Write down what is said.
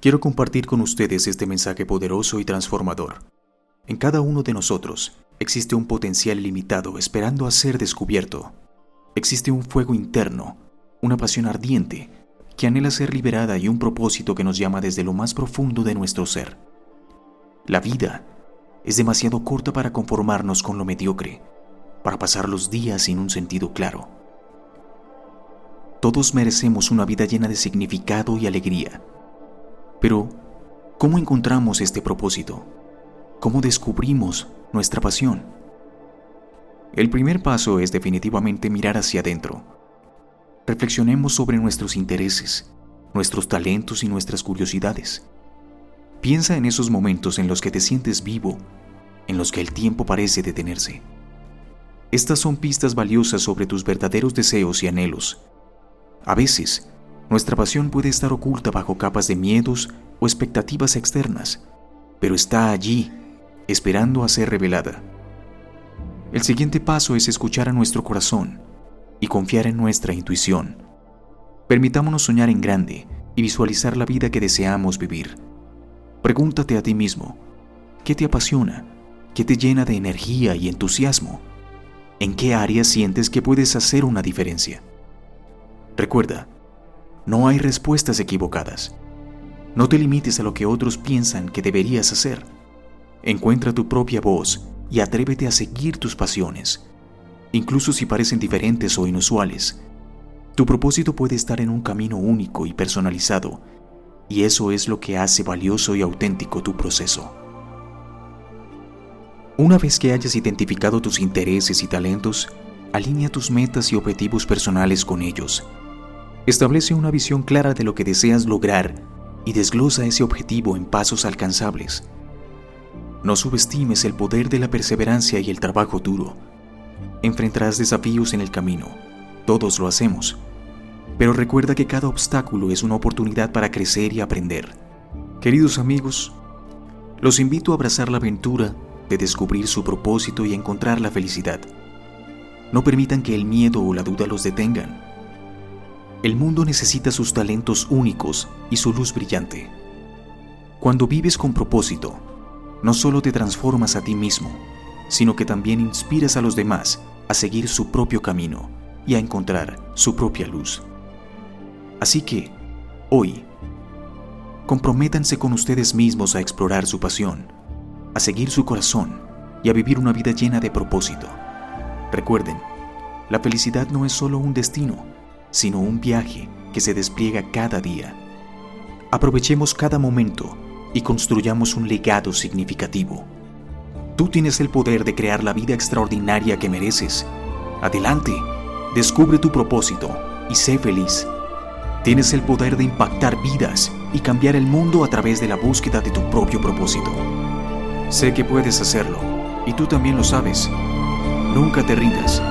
Quiero compartir con ustedes este mensaje poderoso y transformador. En cada uno de nosotros existe un potencial ilimitado esperando a ser descubierto. Existe un fuego interno, una pasión ardiente que anhela ser liberada y un propósito que nos llama desde lo más profundo de nuestro ser. La vida es demasiado corta para conformarnos con lo mediocre, para pasar los días sin un sentido claro. Todos merecemos una vida llena de significado y alegría pero, ¿cómo encontramos este propósito? ¿Cómo descubrimos nuestra pasión? El primer paso es definitivamente mirar hacia adentro. Reflexionemos sobre nuestros intereses, nuestros talentos y nuestras curiosidades. Piensa en esos momentos en los que te sientes vivo, en los que el tiempo parece detenerse. Estas son pistas valiosas sobre tus verdaderos deseos y anhelos. A veces, nuestra pasión puede estar oculta bajo capas de miedos o expectativas externas, pero está allí, esperando a ser revelada. El siguiente paso es escuchar a nuestro corazón y confiar en nuestra intuición. Permitámonos soñar en grande y visualizar la vida que deseamos vivir. Pregúntate a ti mismo, ¿qué te apasiona? ¿Qué te llena de energía y entusiasmo? ¿En qué áreas sientes que puedes hacer una diferencia? Recuerda, no hay respuestas equivocadas. No te limites a lo que otros piensan que deberías hacer. Encuentra tu propia voz y atrévete a seguir tus pasiones, incluso si parecen diferentes o inusuales. Tu propósito puede estar en un camino único y personalizado, y eso es lo que hace valioso y auténtico tu proceso. Una vez que hayas identificado tus intereses y talentos, alinea tus metas y objetivos personales con ellos Establece una visión clara de lo que deseas lograr y desglosa ese objetivo en pasos alcanzables. No subestimes el poder de la perseverancia y el trabajo duro. Enfrentarás desafíos en el camino, todos lo hacemos, pero recuerda que cada obstáculo es una oportunidad para crecer y aprender. Queridos amigos, los invito a abrazar la aventura de descubrir su propósito y encontrar la felicidad. No permitan que el miedo o la duda los detengan el mundo necesita sus talentos únicos y su luz brillante. Cuando vives con propósito, no solo te transformas a ti mismo, sino que también inspiras a los demás a seguir su propio camino y a encontrar su propia luz. Así que, hoy, comprométanse con ustedes mismos a explorar su pasión, a seguir su corazón y a vivir una vida llena de propósito. Recuerden, la felicidad no es solo un destino, sino un viaje que se despliega cada día. Aprovechemos cada momento y construyamos un legado significativo. Tú tienes el poder de crear la vida extraordinaria que mereces. Adelante, descubre tu propósito y sé feliz. Tienes el poder de impactar vidas y cambiar el mundo a través de la búsqueda de tu propio propósito. Sé que puedes hacerlo y tú también lo sabes. Nunca te rindas